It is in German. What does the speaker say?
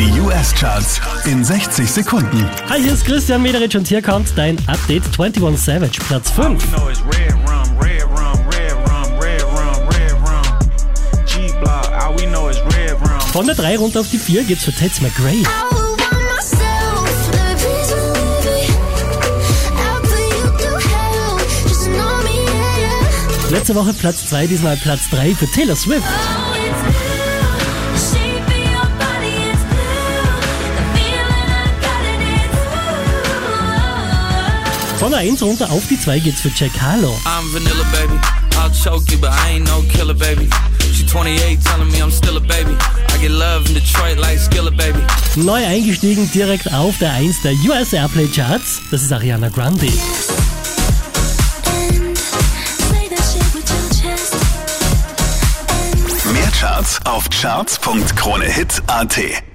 Die US-Charts in 60 Sekunden. Hi, hier ist Christian Mederich und hier kommt dein Update 21 Savage, Platz 5. We know it's red rum, red rum, red rum, red rum, red rum. G-Block, all we know is red rum. Von der 3 runter auf die 4 geht's für Tats McRae. Letzte Woche Platz 2, diesmal Platz 3 für Taylor Swift. Von der 1 runter auf die 2 geht's für Jack Harlow. I'm vanilla, baby. I'll choke you, but I ain't no killer, baby. She 28, telling me I'm still a baby. I get love in Detroit like Skilla, baby. Neu eingestiegen direkt auf der 1 der US Airplay Charts. Das ist Ariana Grande. Mehr Charts auf charts.kronehit.at